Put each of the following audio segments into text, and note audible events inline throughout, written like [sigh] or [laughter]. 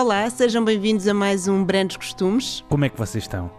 Olá, sejam bem-vindos a mais um Brandos Costumes. Como é que vocês estão?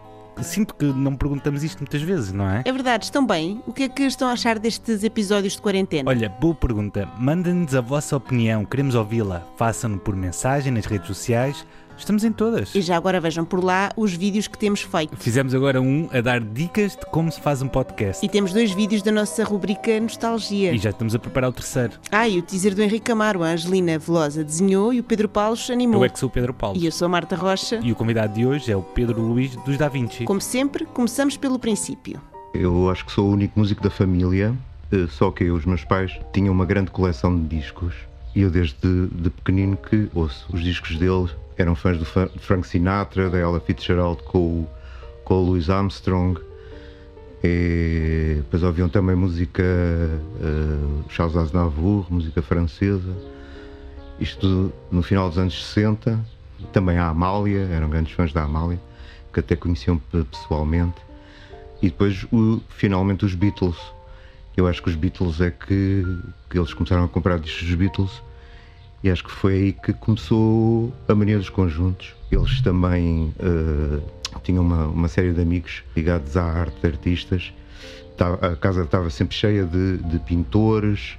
Sinto que não perguntamos isto muitas vezes, não é? É verdade, estão bem? O que é que estão a achar destes episódios de quarentena? Olha, boa pergunta. Mandem-nos a vossa opinião, queremos ouvi-la. Façam-no por mensagem nas redes sociais Estamos em todas. E já agora vejam por lá os vídeos que temos feito. Fizemos agora um a dar dicas de como se faz um podcast. E temos dois vídeos da nossa rubrica Nostalgia. E já estamos a preparar o terceiro. Ah, e o teaser do Henrique Amaro, a Angelina Velosa desenhou e o Pedro Paulo animou. Eu é que sou o Pedro Paulo. E eu sou a Marta Rocha. E o convidado de hoje é o Pedro Luís dos Da Vinci. Como sempre, começamos pelo princípio. Eu acho que sou o único músico da família, eh, só que os meus pais tinham uma grande coleção de discos. E eu desde de pequenino que ouço os discos deles eram fãs do Frank Sinatra, da Ella Fitzgerald com com o Louis Armstrong. E depois ouviam também música uh, Charles Aznavour, música francesa. Isto no final dos anos 60. Também a Amália, eram grandes fãs da Amália, que até conheciam pessoalmente. E depois, o, finalmente, os Beatles. Eu acho que os Beatles é que, que eles começaram a comprar discos dos Beatles e acho que foi aí que começou a mania dos conjuntos. Eles também uh, tinham uma, uma, série de amigos ligados à arte de artistas. A casa estava sempre cheia de, de pintores,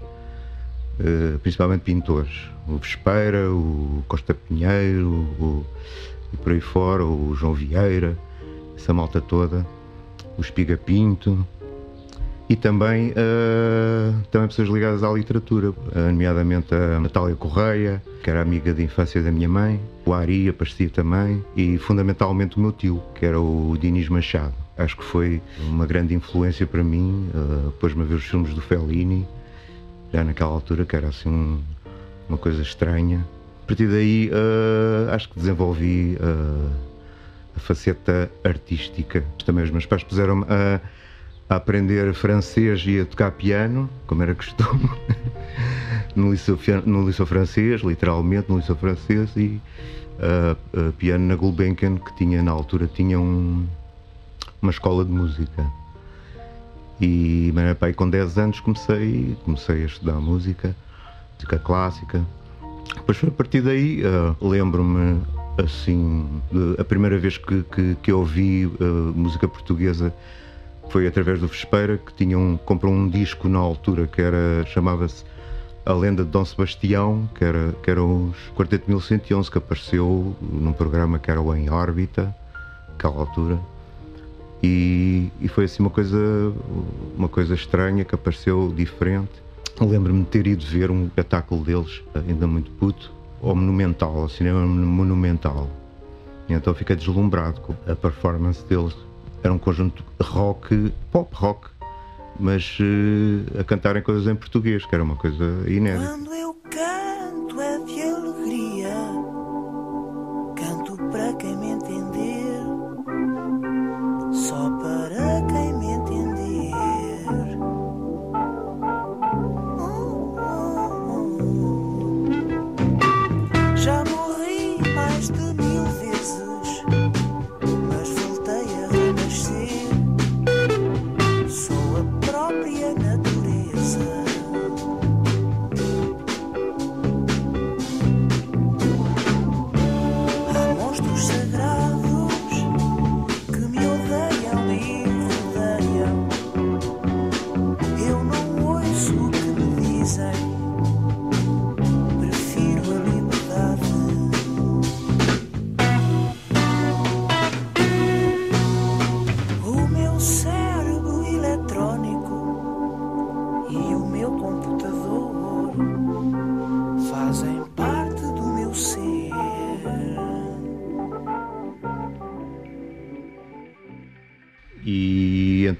uh, principalmente pintores. O Vespeira, o Costa Pinheiro, o, e por aí fora, o João Vieira, essa malta toda, o Espiga Pinto e também, uh, também pessoas ligadas à literatura, uh, nomeadamente a Natália Correia, que era amiga de infância da minha mãe, o Ari aparecia também, e fundamentalmente o meu tio, que era o Dinis Machado. Acho que foi uma grande influência para mim, uh, pôs-me a ver os filmes do Fellini, já naquela altura, que era assim um, uma coisa estranha. A partir daí, uh, acho que desenvolvi a faceta artística. Também os meus pais puseram-me a a aprender francês e a tocar piano, como era costume, [laughs] no, liceu, no liceu francês, literalmente no liceu francês, e uh, piano na Gulbenkian, que tinha na altura tinha um, uma escola de música. E mas, pai, com 10 anos comecei, comecei a estudar música, música clássica. Depois foi a partir daí, uh, lembro-me assim, de, a primeira vez que, que, que ouvi música portuguesa foi através do Vespeira que tinham, comprou um disco na altura que era, chamava-se A Lenda de Dom Sebastião, que era, que era os Quarteto 1111 que apareceu num programa que era o Em Órbita, naquela altura. E, e, foi assim uma coisa, uma coisa estranha que apareceu diferente. Lembro-me de ter ido ver um espetáculo deles, ainda muito puto, ao Monumental, ao cinema Monumental. E então fiquei deslumbrado com a performance deles era um conjunto rock, pop rock, mas uh, a cantarem coisas em português, que era uma coisa inédita. Quando eu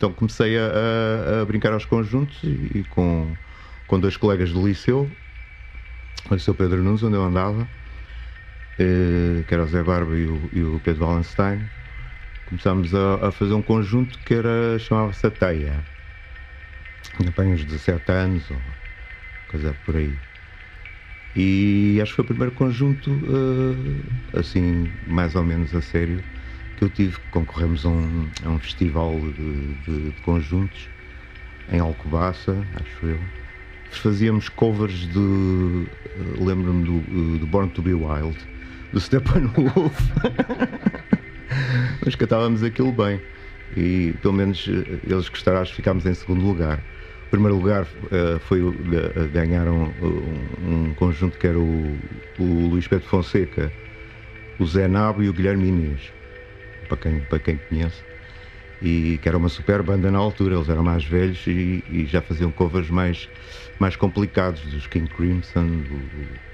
então comecei a, a, brincar aos conjuntos e, e, com, com dois colegas do liceu, o Liceu Pedro Nunes, onde eu andava, eh, que era o Zé Barba e o, e o Pedro Wallenstein, começámos a, a, fazer um conjunto que era chamava-se a Teia. Ainda tenho uns 17 anos, ou coisa por aí. E acho que foi o primeiro conjunto, uh, assim, mais ou menos a sério, que eu tive, concorremos a um, a um festival de, de, de, conjuntos em Alcobaça, acho eu. Fazíamos covers de. Lembro-me do, do, Born to Be Wild, do Steppenwolf. [laughs] Mas cantávamos aquilo bem. E pelo menos eh, eles gostaram, acho que ficámos em segundo lugar. O primeiro lugar uh, foi uh, ganharam um, um, conjunto que era o, o Luís Pedro Fonseca, o Zé Nabo e o Guilherme Inês, para quem, para quem conhece. E que era uma super banda na altura, eles eram mais velhos e, e já faziam covers mais, mais complicados, dos King Crimson, do,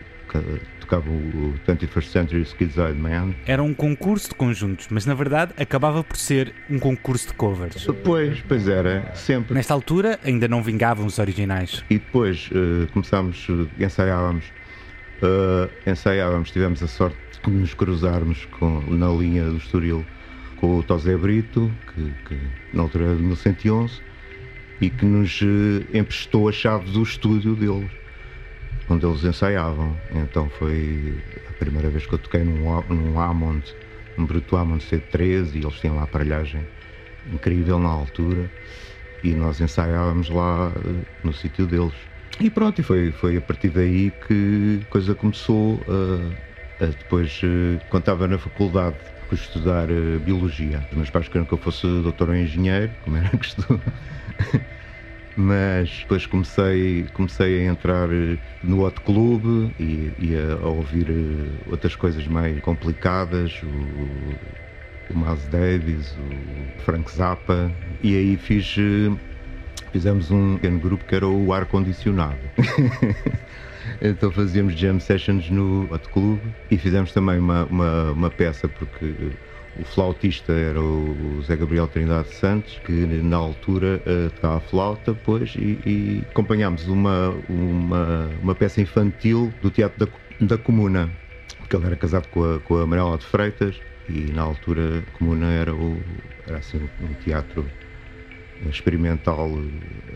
tocava o 21st Century Skids Eyed Man. Era um concurso de conjuntos, mas na verdade acabava por ser um concurso de covers. Pois, pois era, sempre. Nesta altura ainda não vingavam os originais. E depois uh, começámos, uh, ensaiávamos, uh, ensaiávamos, tivemos a sorte de nos cruzarmos com, na linha do Estoril com o Tosé Brito, que, que na altura era de 1111, e que nos emprestou a chave do estúdio deles onde eles ensaiavam. Então foi a primeira vez que eu toquei num, num Hammond, um Bruto Hammond C13, e eles tinham lá a aparelhagem incrível na altura, e nós ensaiávamos lá eh, no sítio deles. E pronto, e foi, foi a partir daí que a coisa começou. A depois, eh, quando estava na faculdade, fui estudar uh, Biologia. Os meus pais queriam que eu fosse doutor ou engenheiro, como era [laughs] costume. mas depois comecei, comecei a entrar eh, no Hot Club e, e a, a, ouvir eh, outras coisas mais complicadas, o, o Miles Davis, o Frank Zappa, e aí fiz, fizemos um pequeno grupo que era o Ar Condicionado. [laughs] então fazíamos jam sessions no Hot Club e fizemos também uma, uma, uma peça porque o flautista era o Zé Gabriel Trindade Santos, que na altura uh, tocava a flauta, pois, e, e acompanhámos uma, uma, uma peça infantil do Teatro da, da Comuna, porque ele era casado com a, com a Manuela de Freitas, e na altura a Comuna era, o, era assim, um teatro experimental,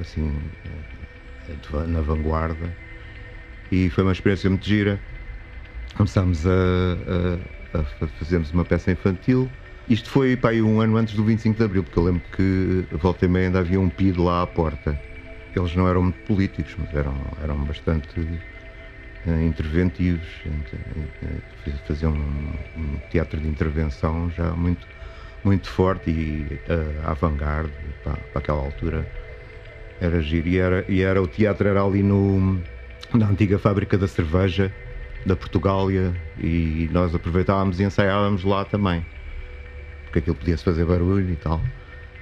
assim, eh, na vanguarda, e foi uma experiência muito gira. Começámos a, a fazemos uma peça infantil. Isto foi pá, um ano antes do 25 de Abril, porque eu lembro que volta e meia ainda havia um PID lá à porta. Eles não eram muito políticos, mas eram, eram bastante uh, interventivos, uh, faziam um, um, teatro de intervenção já muito, muito forte e uh, avant-garde para, para aquela altura. Era giro. E era, e era, o teatro era ali no, na antiga fábrica da cerveja, da Portugália e nós aproveitávamos e ensaiávamos lá também. Porque aquilo podia-se fazer barulho e tal.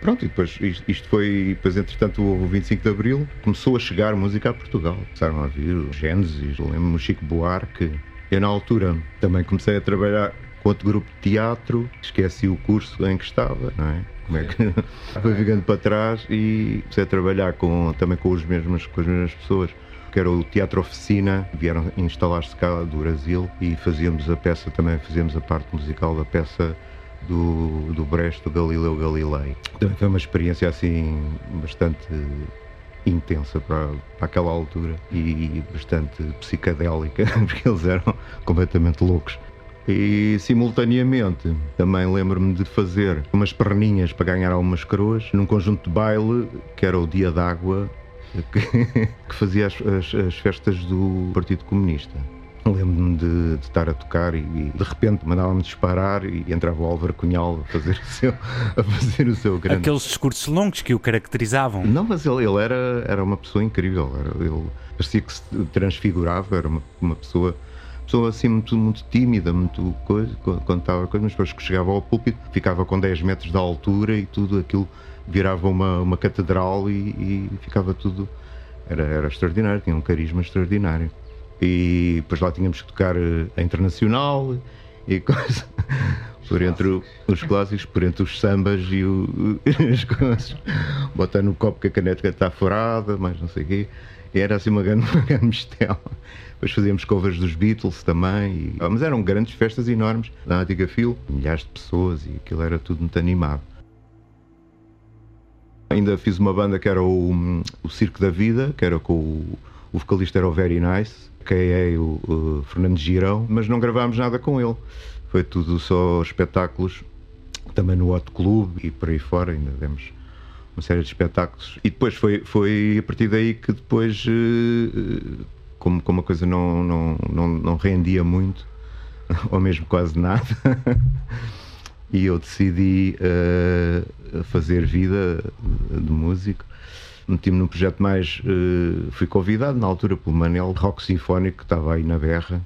Pronto, e depois isto foi, depois entretanto houve o 25 de Abril, começou a chegar música a Portugal. Começaram a vir o Gênesis, lembro-me o Chico Buarque. Eu na altura também comecei a trabalhar com outro grupo de teatro, esqueci o curso em que estava, não é? Como é que [laughs] foi ficando para trás e comecei a trabalhar com, também com, os mesmos, com as mesmas pessoas que era o Teatro Oficina, vieram instalar-se cá do Brasil e fazíamos a peça, também fazíamos a parte musical da peça do, do Brecht, do Galileu Galilei. Também foi uma experiência assim bastante intensa para, para aquela altura e bastante psicadélica, [laughs] porque eles eram completamente loucos. E simultaneamente também lembro-me de fazer umas perninhas para ganhar algumas coroas num conjunto de baile que era o Dia d'Água que, [laughs] que fazia as, as, as, festas do Partido Comunista. Lembro-me de, de, estar a tocar e, e de repente mandava-me disparar e entrava o Álvaro Cunhal a fazer o seu, a fazer o seu grande. Aqueles discursos longos que o caracterizavam. Não, mas ele, ele era, era uma pessoa incrível. Era, ele parecia que se transfigurava, era uma, uma pessoa pessoa assim muito, muito tímida, muito coisa, contava coisas, mas depois que chegava ao púlpito ficava com 10 metros de altura e tudo aquilo virava uma, uma catedral e, e ficava tudo. Era, era extraordinário, tinha um carisma extraordinário. E depois lá tínhamos que tocar eh, a internacional e [laughs] coisa. Por entre os clássicos, por entre os sambas e o, [laughs] as coisas. Botar no copo que a caneta está furada, mas não sei o quê. E era assim uma grande, [laughs] uma grande mistela. Depois fazíamos covers dos Beatles também. E, mas eram grandes festas enormes na antiga fila, milhares de pessoas e aquilo era tudo muito animado. Ainda fiz uma banda que era o, o Circo da Vida, que era com o, o vocalista era o Very Nice, que é o, o Fernando Girão, mas não gravámos nada com ele. Foi tudo só espetáculos, também no Hot Club e por aí fora, ainda demos uma série de espetáculos. E depois foi, foi a partir daí que depois, eh, como, como a coisa não, não, não, não rendia muito, [laughs] ou mesmo quase nada. [laughs] e eu decidi uh, fazer vida de músico. Meti-me num projeto mais. Uh, fui convidado na altura pelo Manel Rock Sinfónico, que estava aí na berra.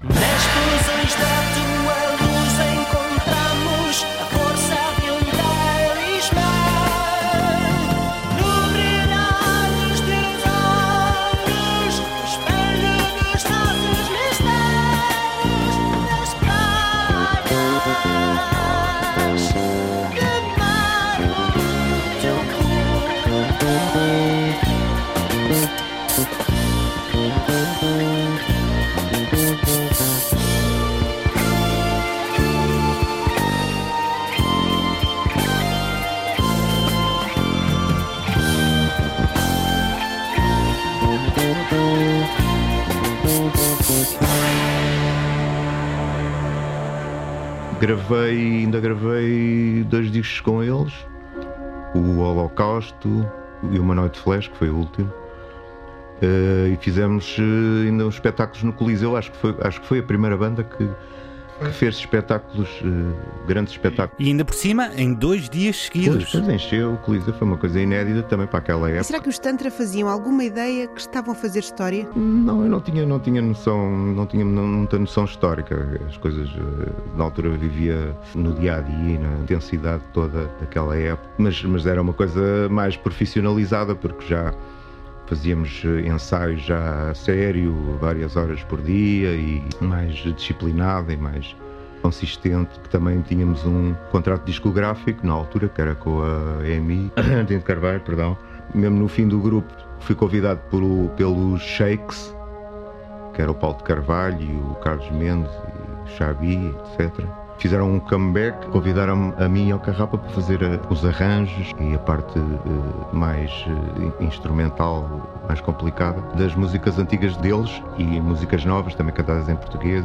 Gravei, ainda gravei dois discos com eles, o Holocausto e uma Noite Flash, que foi o último. Uh, e fizemos uh, ainda uns espetáculos no Coliseu, acho que foi, acho que foi a primeira banda que, que fez espetáculos, uh, grandes espetáculos. E ainda por cima, em dois dias seguidos. Pois, pois encheu o Coliseu, foi uma coisa inédita também para aquela época. E será que os Tantra faziam alguma ideia que estavam a fazer história? Não, eu não tinha, não tinha noção, não tinha muita noção histórica. As coisas, eh, na altura vivia no dia a dia, na intensidade toda daquela época, mas, mas era uma coisa mais profissionalizada, porque já fazíamos eh, ensaios já a sério, várias horas por dia e mais disciplinado e mais consistente, que também tínhamos um contrato discográfico na altura, que era com a EMI, [coughs] de Carvalho, perdão. Mesmo no fim do grupo fui convidado por, pelos Shakes, que era o Paulo de Carvalho o Carlos Mendes e o Xavi, etc fizeram um comeback, convidaram a mim e ao Carrapa para fazer eh, os arranjos e a parte uh, mais uh, instrumental, mais complicada, das músicas antigas deles e músicas novas, também cantadas em português,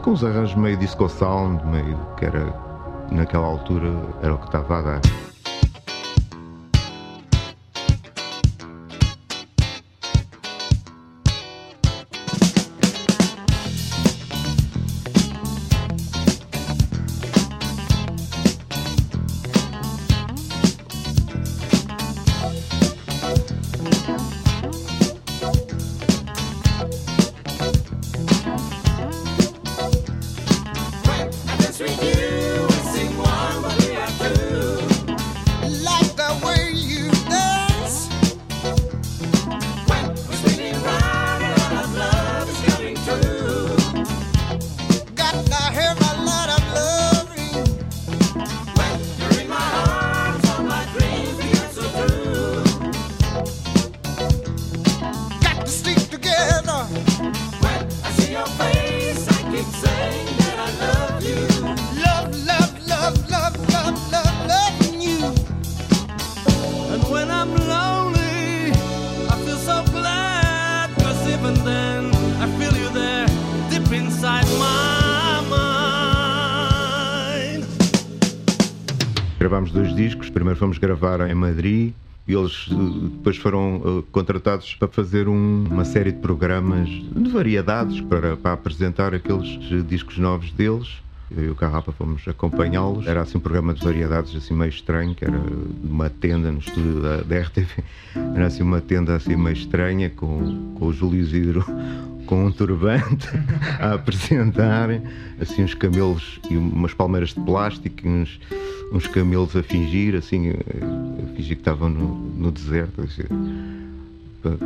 com os arranjos meio disco sound, meio que era, naquela altura, era o que estava a dar. Gravámos dois discos. Primeiro fomos gravar em Madrid e eles eh, depois foram uh, contratados para fazer um, uma série de programas de variedades para, para apresentar aqueles discos novos deles. Eu e o Carrapa fomos acompanhá-los. Era assim um programa de variedades assim meio estranho, que era uma tenda no estúdio da, da RTV. Era assim uma tenda assim meio estranha com, com o Júlio Isidro [laughs] com um turbante a apresentarem assim uns camelos e umas palmeiras de plástico, uns, uns camelos a fingir, assim, a fingir que estavam no, no deserto, assim,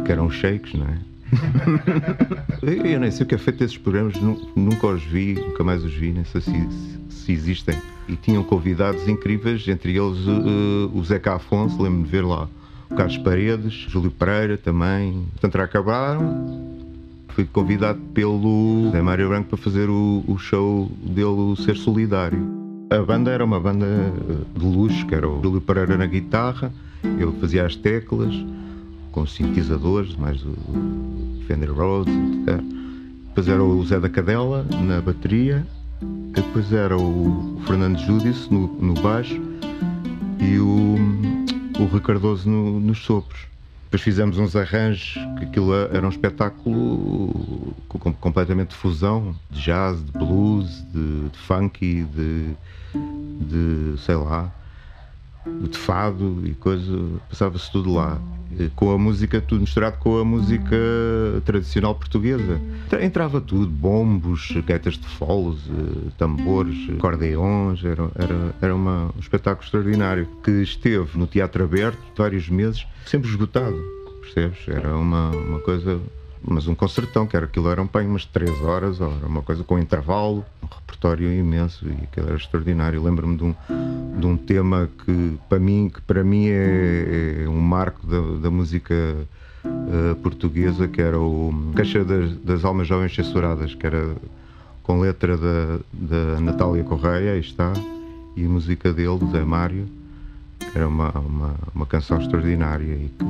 que eram shakes, não é? [laughs] eu nem sei o que é feito desses programas, nunca os vi, nunca mais os vi, nem sei se, se existem. E tinham convidados incríveis, entre eles uh, o Zeca Afonso, lembro-me de ver lá o Carlos Paredes, Júlio Pereira também. Portanto, acabaram. Fui convidado pelo Zé Mário Branco para fazer o, o show dele, Ser Solidário. A banda era uma banda de luxo, que era o Júlio Pereira na guitarra, eu fazia as teclas, com sintetizadores, mais o Fender Rhodes, depois era o Zé da Cadela na bateria, depois era o Fernando Júdice no, no baixo e o, o Ricardoso no, nos sopros. Depois fizemos uns arranjos, que aquilo era um espetáculo com, completamente de fusão, de jazz, de blues, de, de funky, de, de sei lá, de fado e coisa, passava-se tudo lá. Com a música, tudo misturado com a música tradicional portuguesa. Entrava tudo, bombos, gaitas de foles, eh, tambores, acordeões, era, era, era uma, um espetáculo extraordinário que esteve no teatro aberto vários meses, sempre esgotado, percebes? Era uma, uma coisa mas um concertão, que era aquilo eram bem umas 3 horas, era uma coisa com intervalo, um repertório imenso e aquilo era extraordinário. Lembro-me de um, de um tema que para mim, que para mim é, é um marco da, da música uh, portuguesa, que era o Caixa das, das, Almas Jovens Censuradas, que era com letra da, da Natália Correia, aí está, e música dele, Zé Mário, que era uma, uma, uma canção extraordinária e que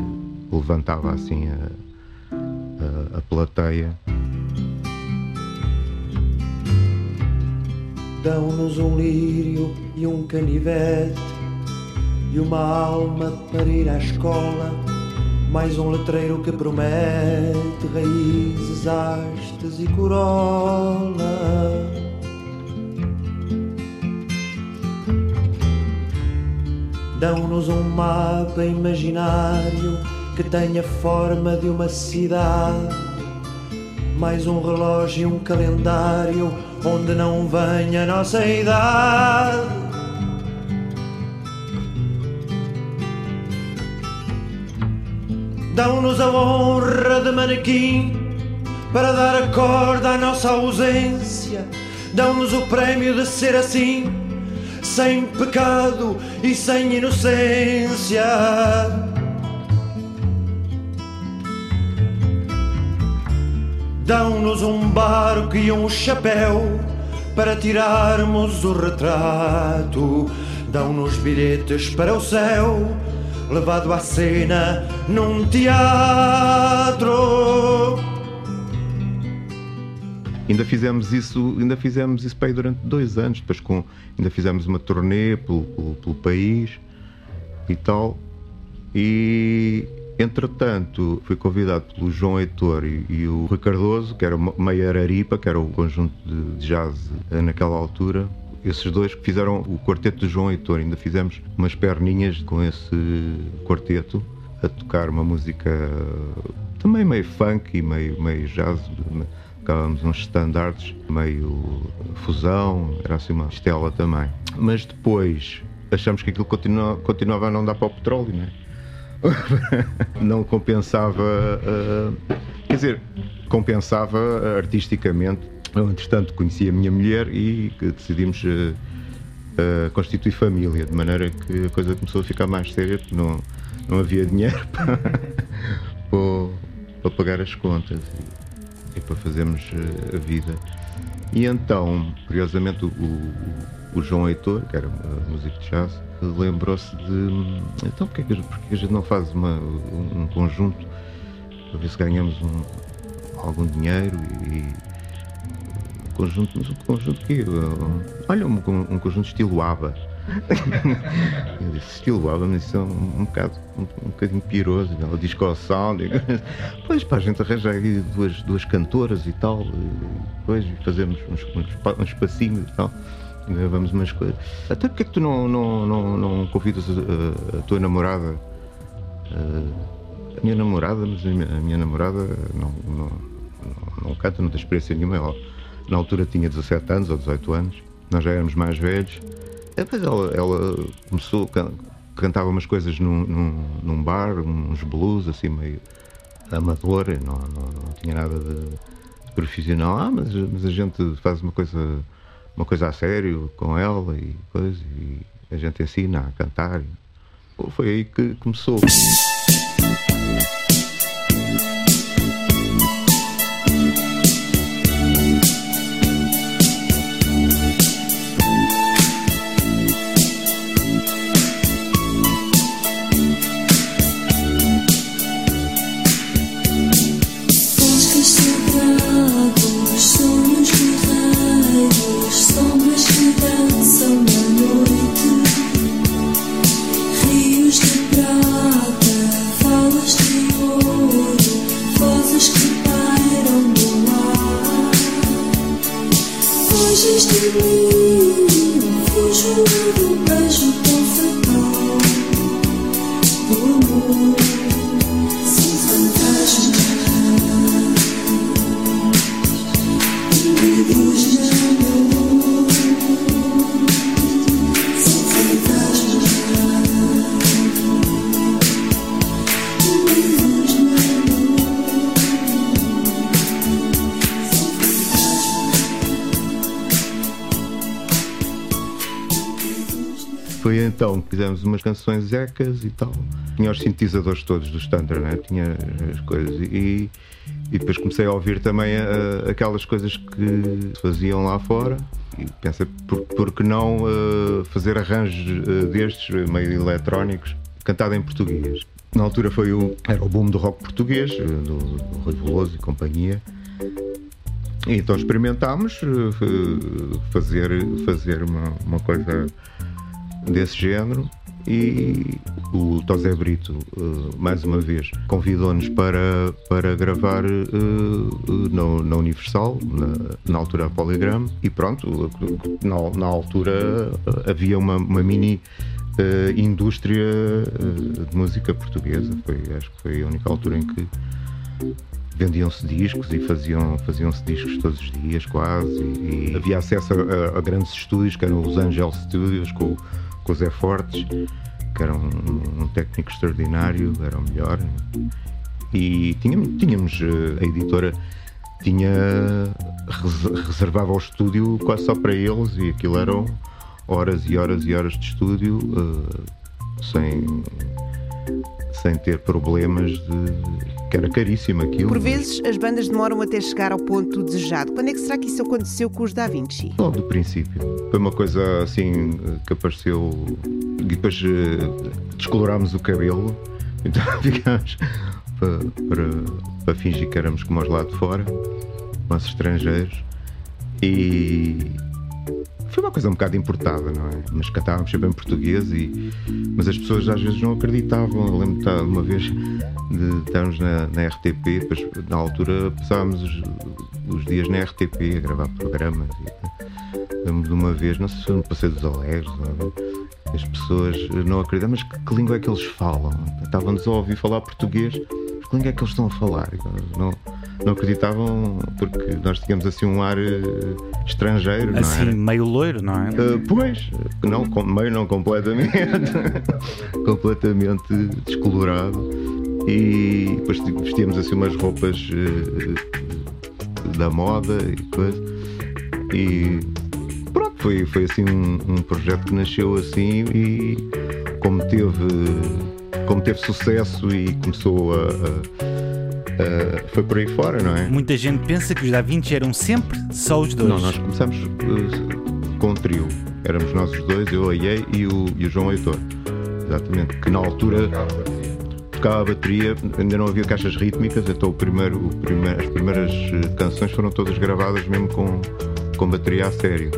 levantava assim a a, a plateia. Dão-nos um lírio e um canivete e uma alma para ir à escola. Mais um letreiro que promete raízes, hastes e corola. Dão-nos um mapa imaginário que tenha forma de uma cidade. Mais um relógio e um calendário onde não venha a nossa idade. Dão-nos a honra de manequim para dar a corda à nossa ausência. Dão-nos o prémio de ser assim, sem pecado e sem inocência. Dão-nos um barco e um chapéu para tirarmos o retrato. Dão-nos bilhetes para o céu, levado à cena num teatro. Ainda fizemos isso, ainda fizemos isso para aí durante dois anos, depois com, ainda fizemos uma turnê pelo, pelo, pelo país e tal. E, Entretanto, fui convidado pelo João Heitor e, e o Rui Cardoso, que era meia Araripa, que era o conjunto de jazz naquela altura. Esses dois que fizeram o quarteto do João Heitor, ainda fizemos umas perninhas com esse quarteto a tocar uma música também meio funk e meio, meio jazz. Tocávamos uns standards, meio fusão, era assim uma estela também. Mas depois achamos que aquilo continua, continuava a não dar para o petróleo, não é? [laughs] não compensava. Uh, quer dizer, compensava artisticamente. Eu, entretanto, conheci a minha mulher e decidimos uh, uh, constituir família, de maneira que a coisa começou a ficar mais séria, porque não, não havia dinheiro [laughs] para, para, para pagar as contas e, e para fazermos a vida. E então, curiosamente, o, o, o João Heitor, que era músico de jazz, lembrou-se de então porque, é porque a gente não faz uma, um conjunto para ver se ganhamos um, algum dinheiro e, um conjunto, mas um conjunto que olha, um, um conjunto estilo ABBA. [laughs] eu disse, estilo ABBA, mas isso é um, um bocado um, um bocadinho piroso, né? o disco sound. Pois para a gente arranjar aí duas, duas cantoras e tal, e depois fazemos uns, uns, uns espacinhos e tal umas coisas. Até porque é que tu não, não, não, não convidas a, a, tua namorada? A, a minha namorada, mas a minha, a minha namorada não, não, não, não, canta, não tem experiência nenhuma. Ela na altura tinha 17 anos ou 18 anos, nós já éramos mais velhos. Depois ela, ela começou, cantava umas coisas num, num, num, bar, uns blues assim meio amador, não, não, não tinha nada de, de profissional. Ah, mas, mas a gente faz uma coisa uma coisa a sério com ela e coisa, e a gente ensina a cantar. Foi aí que começou. Umas canções ecas e tal. Tinha os sintetizadores todos do standard, né? tinha as coisas. E, e depois comecei a ouvir também uh, aquelas coisas que se faziam lá fora. E pensei, por, por que não uh, fazer arranjos uh, destes, meio eletrónicos, cantado em português? Na altura foi o, era o boom do rock português, do, do Rui Veloso e companhia. Então experimentámos fazer, fazer uma, uma coisa desse género e o Tosé Brito, uh, mais uma vez, convidou-nos para, para gravar uh, na, na, Universal, na, na altura a Polygram, e pronto, na, na altura havia uma, uma mini indústria de música portuguesa, foi, acho que foi a única altura em que vendiam-se discos e faziam, faziam-se discos todos os dias, quase, e, e havia acesso a, a, grandes estúdios, que eram os Angel Studios, com com o Zé Fortes, que era um, um técnico extraordinário, era o melhor. E tínhamos, tínhamos eh, a editora tinha reservava o estúdio quase só para eles e aquilo eram horas e horas e horas de estúdio uh, sem sem ter problemas de que era caríssimo aquilo. Por vezes as bandas demoram até chegar ao ponto desejado. Quando é que será que isso aconteceu com os Da Vinci? Logo do princípio. Foi uma coisa assim que apareceu e depois uh, descolorámos o cabelo, [laughs] então ficámos para, para, para fingir que éramos como os lá de fora, nossos estrangeiros. E foi uma coisa um bocado importada, não é? Mas cantávamos sempre em português, e, mas as pessoas às vezes não acreditavam. Eu lembro de uma vez de estarmos na, na RTP, na altura passávamos os, os, dias na RTP a gravar programas. E, lembro de uma vez, não sei se foi no Passeio dos Alegres, as pessoas não acreditam, mas que, que, língua é que eles falam? Estavam-nos a ouvir falar português, mas que língua é que eles estão a falar? Não, não acreditavam porque nós tínhamos assim um ar uh, estrangeiro, assim, não é? meio loiro, não é? Uh, pois, não, meio não completamente, [laughs] completamente descolorado e depois vestíamos assim umas roupas uh, da moda e coisa e pronto, foi, foi assim um, um projeto que nasceu assim e como teve como teve sucesso e começou a, a Uh, foi por aí fora, não é? Muita gente pensa que os Da Vinci eram sempre só os dois. Não, nós começamos uh, com um trio. Éramos nós os dois, eu, a Iei e o, e o João Heitor. Exatamente. Que na altura tocava a bateria, ainda não havia caixas rítmicas, então o primeiro, o primeiro, as primeiras eh, canções foram todas gravadas mesmo com, com bateria a sério.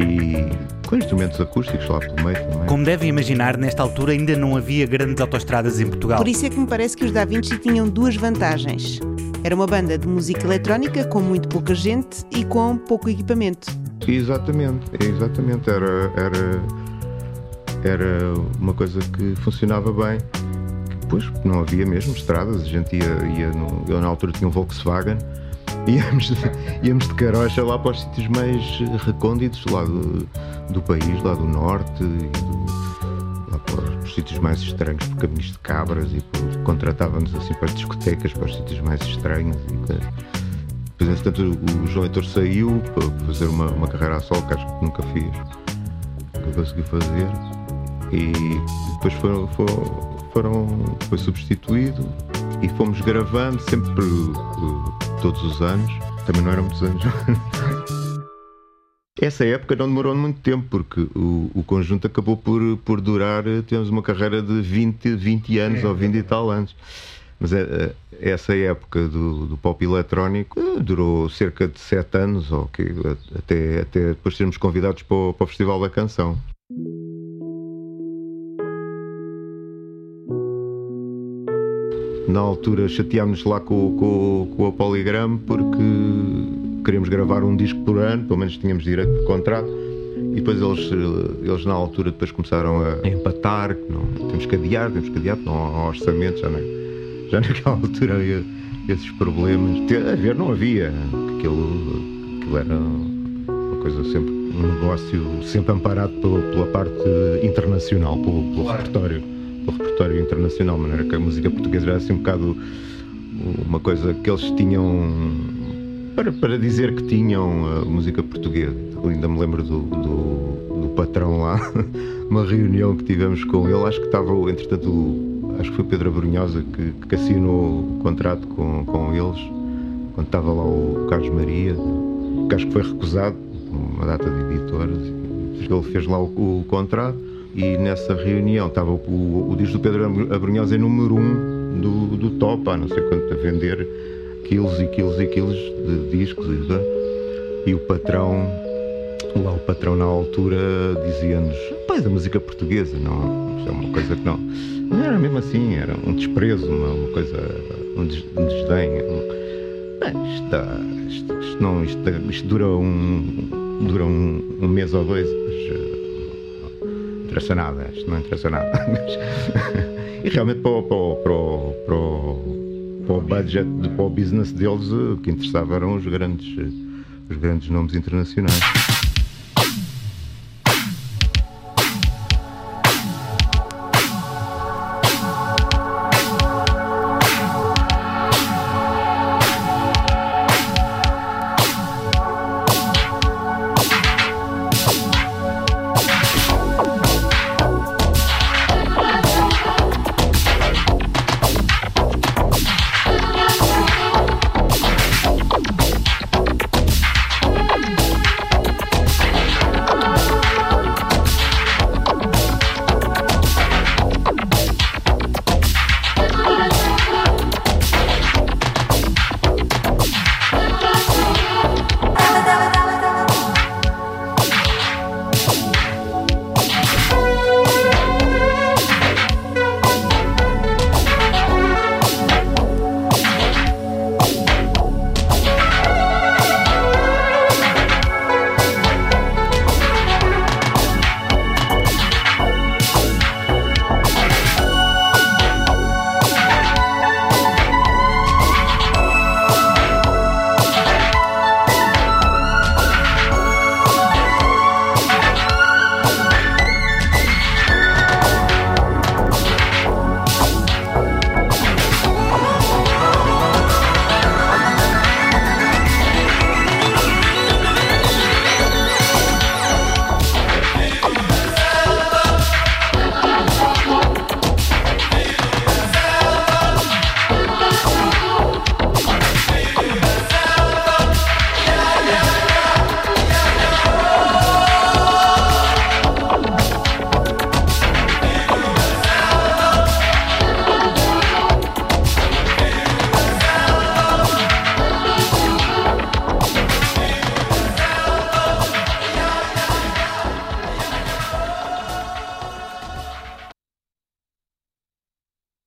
E com instrumentos acústicos lá pelo meio também. Como devem imaginar, nesta altura ainda não havia grandes autoestradas em Portugal. Por isso é que me parece que os Da Vinci tinham duas vantagens. Era uma banda de música eletrónica com muito pouca gente e com pouco equipamento. Exatamente, exatamente. Era, era, era uma coisa que funcionava bem. Pois, não havia mesmo estradas, a gente ia, ia no, eu na altura tinha um Volkswagen íamos, íamos de carocha lá para os sítios mais recônditos lá do, do país, lá do norte, e do, lá para os, sítios mais estranhos, por caminhos de cabras, e contratávamos assim para as discotecas, para os sítios mais estranhos. E, depois, entretanto, o João Heitor saiu para fazer uma, uma carreira a sol, que acho que nunca fiz, nunca consegui fazer, e depois foram, foram, foram foi substituído e fomos gravando sempre todos os anos. Também não eram muitos anos. [laughs] Essa época não demorou muito tempo, porque o, o conjunto acabou por, por durar, tivemos uma carreira de 20, 20 anos é, ou 20 é. e tal anos. Mas é, essa época do, do pop eletrónico eh, durou cerca de 7 anos, ou okay, até, até depois sermos convidados para o, para o Festival da Canção. Na altura chateámos lá com, com, com o Polygram porque queríamos gravar um disco por ano, pelo menos tínhamos direito de contrato. E depois eles, eh, eles na altura depois começaram a empatar, que não, temos que adiar, temos que adiar, não há orçamento, já, na, já naquela [laughs] altura havia esses problemas. Haver não havia, aquilo, aquilo era uma coisa sempre, um negócio sempre amparado pela, pela parte internacional, pelo, pelo repertório, repertório internacional, de maneira que a música portuguesa era assim um bocado uma coisa que eles tinham para, para dizer que tinham a música portuguesa. Eu ainda me lembro do, do, do, patrão lá, [laughs] uma reunião que tivemos com ele, acho que estava, entretanto, o, acho que foi Pedro Abrunhosa que, que assinou o contrato com, com eles, quando estava lá o Carlos Maria, que acho que foi recusado, uma data de editoras. Ele fez lá o, o contrato e nessa reunião estava o, o, disco do Pedro Abrunhosa em número 1 um do, do top, há não sei quanto a vender quilos e quilos e quilos de discos e, e o patrão lá o patrão na altura dizia-nos pai da música portuguesa não é uma coisa que não. Não era mesmo assim era um desprezo uma, uma coisa um, des, um desdém um, isto, isto, isto, não isto, isto dura um dura um, um mês ou dois mas, interessa nada isto não interessa nada [laughs] e realmente para, para, para, para para o budget, para o business deles, o que interessava eram os grandes, os grandes nomes internacionais.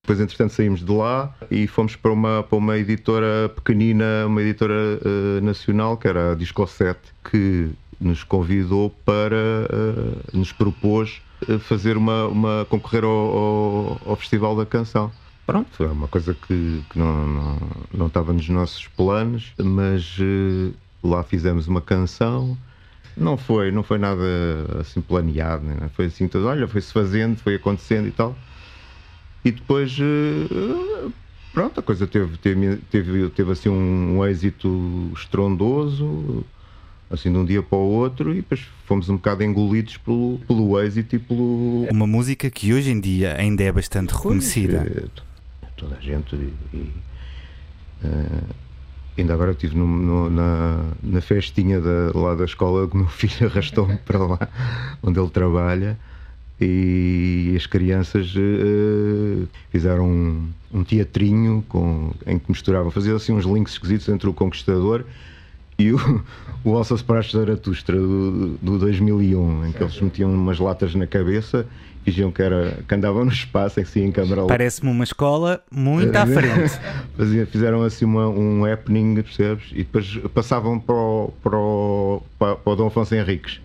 Depois, entretanto, saímos de lá e fomos para uma, para uma editora pequenina, uma editora uh, nacional, que era a Disco 7, que nos convidou para, uh, nos propôs uh, fazer uma, uma concorrer ao, ao, ao, Festival da Canção. Pronto, é uma coisa que, que não, não, não, estava nos nossos planos, mas lá fizemos uma canção. Não foi, não foi nada assim planeado, né? foi assim, tudo, olha, foi-se fazendo, foi acontecendo e tal. E depois, eh, pronto, a coisa teve, teve, teve, teve assim um, um êxito estrondoso, assim de um dia para o outro, e depois fomos um bocado engolidos pelo, pelo êxito e pelo. Uma música que hoje em dia ainda é bastante reconhecida. É, toda a gente. E, e, uh, ainda agora estive no, no, na, na festinha da, lá da escola que o meu [laughs] filho arrastou-me para lá, onde ele trabalha e as crianças uh, fizeram um, um, teatrinho com, em que misturavam, faziam assim uns links esquisitos entre o Conquistador e o, o Alça de Zaratustra do, do 2001, em que eles metiam umas latas na cabeça fingiam que, era, que andavam no espaço, assim em câmera Parece-me uma escola muito à frente. [laughs] Fizeram assim uma, um happening, percebes? E depois passavam para o, para o, para o Dom Afonso Henriques,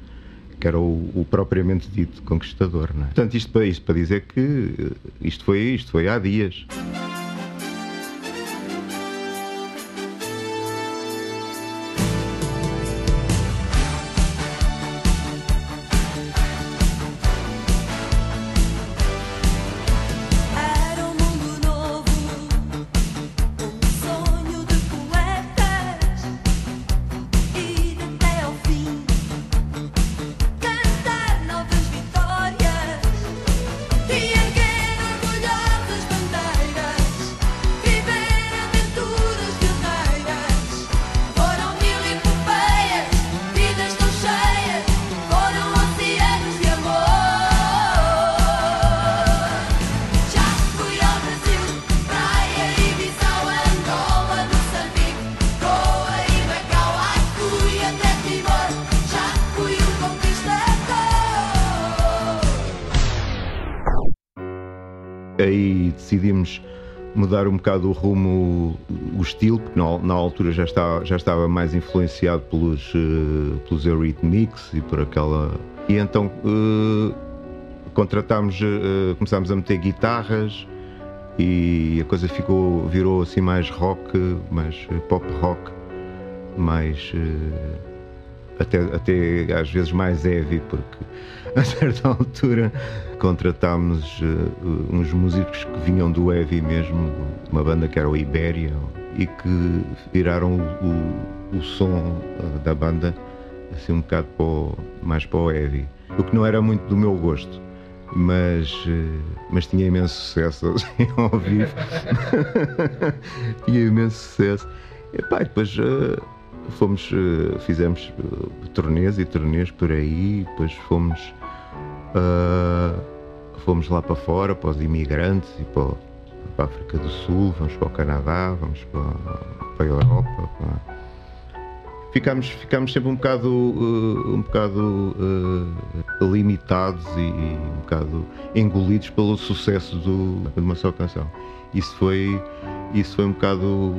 que era o, o propriamente dito conquistador. É? Portanto, isto para, isto para dizer que isto foi, isto foi há dias. Aí decidimos mudar um bocado o rumo, o estilo, porque na, na altura já estava, já estava mais influenciado pelos, uh, pelos Eurythmics e por aquela. E então uh, contratámos, uh, começámos a meter guitarras e a coisa ficou, virou assim mais rock, mais pop rock, mais. Até, até às vezes mais heavy, porque [laughs] a certa altura contratámos uh, uns músicos que vinham do heavy mesmo, uma banda que era o Ibéria, e que viraram o, o som uh, da banda assim um bocado para o, mais para o heavy. O que não era muito do meu gosto, mas, uh, mas tinha imenso sucesso [laughs] assim, ao vivo. [laughs] tinha imenso sucesso. E pá, depois fomos, fizemos turnês e turnês por aí, depois fomos. Uh, fomos lá para fora, para os imigrantes e para, para a África do Sul, vamos para o Canadá, vamos para, para a Europa. Para... Ficámos, ficámos sempre um bocado, uh, um bocado uh, limitados e, e, um bocado engolidos pelo sucesso do, de uma só canção. Isso foi, isso foi um bocado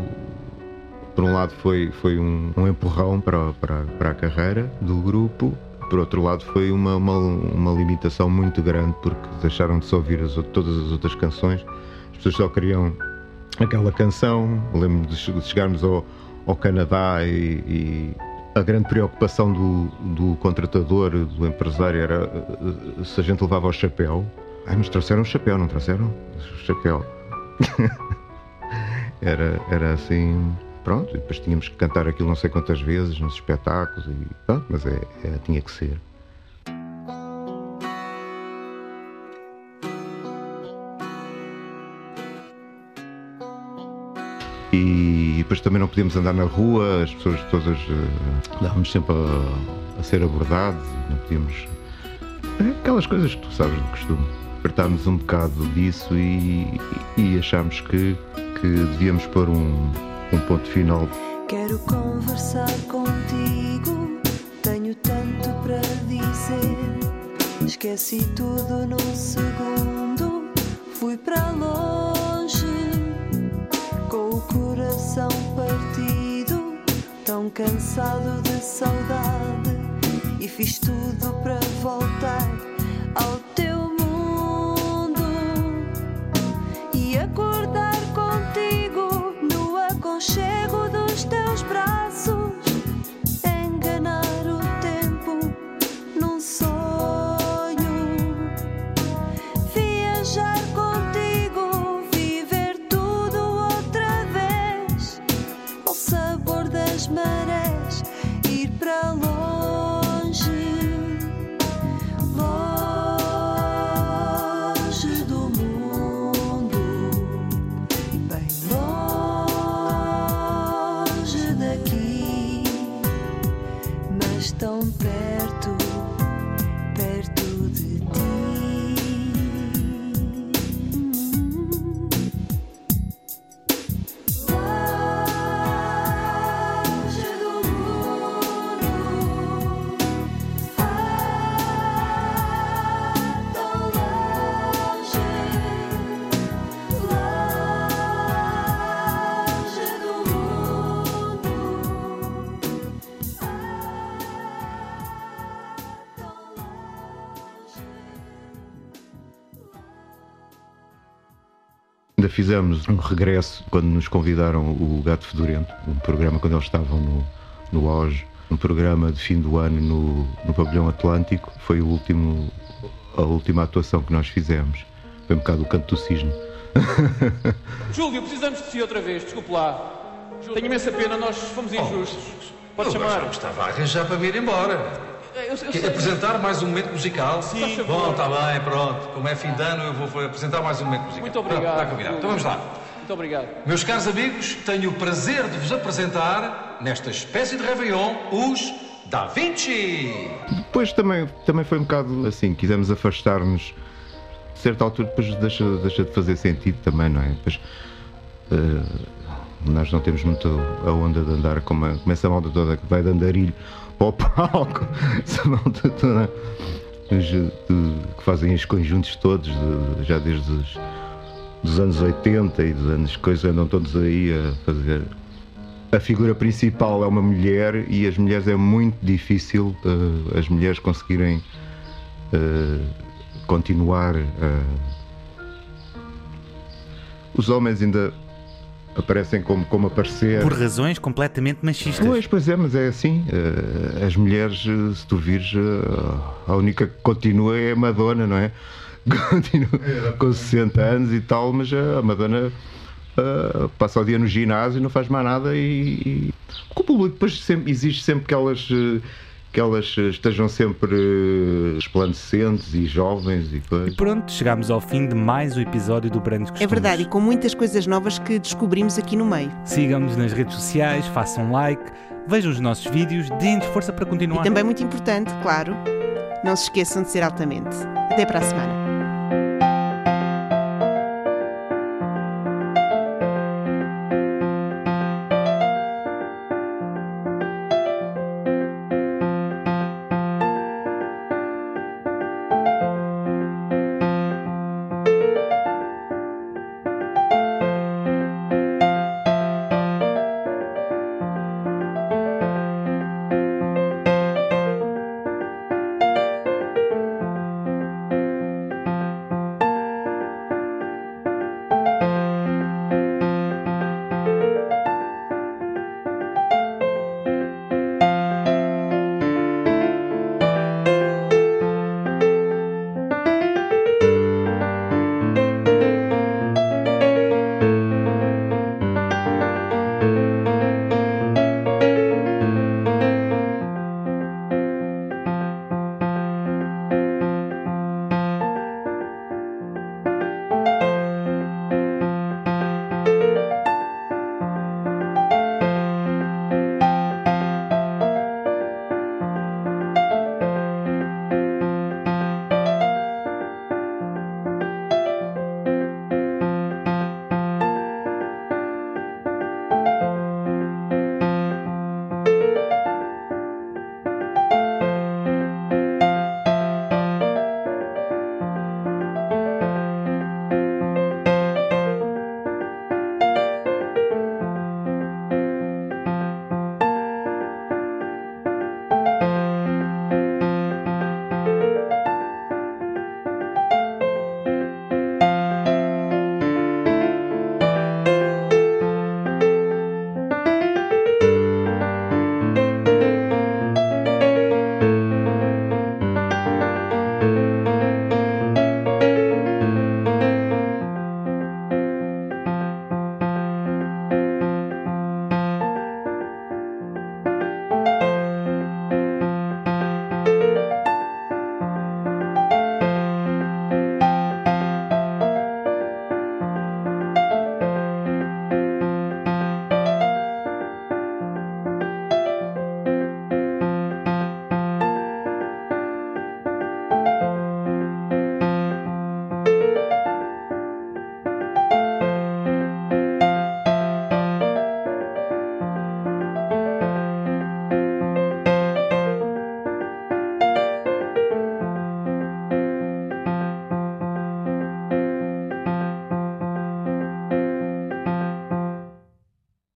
por um lado foi, foi um, um empurrão para, para, para a carreira do grupo por outro lado, foi uma, uma, uma limitação muito grande porque deixaram de se ouvir as, todas as outras canções. As pessoas só queriam aquela canção. Lembro de chegarmos ao, ao Canadá e, e, a grande preocupação do, do contratador, do empresário, era eh, se a gente levava o chapéu. Ai, nos trouxeram o chapéu, não trouxeram? O chapéu. [laughs] era, era assim Pronto, e depois tínhamos que cantar aquilo não sei quantas vezes nos espetáculos, e pronto, mas é, é tinha que ser. E depois também não podíamos andar na rua, as pessoas todas uh, dávamos sempre a, a, ser abordados, não podíamos. Aquelas coisas que tu sabes do costume. Apertámos um bocado disso e, e achámos que, que devíamos pôr um, um ponto final. Quero conversar contigo, tenho tanto para dizer. Esqueci tudo num segundo, fui para longe, com o coração partido, tão cansado de saudade, e fiz tudo para voltar Ainda fizemos um regresso quando nos convidaram o Gato Fedorento, um programa quando eles estavam no, no auge, um programa de fim do ano no, no Pavilhão Atlântico. Foi o último, a última atuação que nós fizemos. Foi um bocado o canto do cisne. [laughs] Júlio, precisamos de si outra vez, desculpe lá. Tenho imensa pena, nós fomos injustos. Pode Eu chamar. já estava a arranjar para me ir embora. Eu, eu Quer apresentar mais um momento musical? Sim. Bom, está bem, pronto. Como é fim de ano, eu vou apresentar mais um momento musical. Muito Pronto, obrigado. Está combinado. Então vamos lá. Muito obrigado. Meus caros amigos, tenho o prazer de vos apresentar, nesta espécie de Réveillon, os Da Vinci. Depois também, também foi um bocado assim, quisemos afastar-nos. A certa altura, depois deixa, deixa de fazer sentido também, não é? Depois, eh, nós não temos muito a onda de andar como, a- como essa malta toda que vai de andarilho para o palco, que fazem os conjuntos todos, de- já desde os dos anos 80 e dos anos coisas, andam todos aí a fazer a figura principal é uma mulher e as mulheres é muito difícil eh, as mulheres conseguirem eh, continuar. eh. Os homens ainda aparecem como, como aparecer. Por razões completamente machistas. Pois, pois é, mas é assim. eh, as mulheres, eh, se tu vires, eh, a única que continua é a Madonna, não é? [laughs] Continua com 60 anos e tal, mas a Madonna eh, passa o dia no ginásio, não faz mais nada e. e... O público depois sempre, existe sempre que elas. eh, que elas eh, estejam sempre eh, resplandecentes e jovens e E coisas. pronto, chegámos ao fim de mais um episódio do Brandos É Costumes. verdade, e com muitas coisas novas que descobrimos aqui no meio. Sigam-nos nas redes sociais, façam like, vejam os nossos vídeos, deem-nos força para continuar. E também muito importante, claro, não se esqueçam de ser altamente. Até para a semana.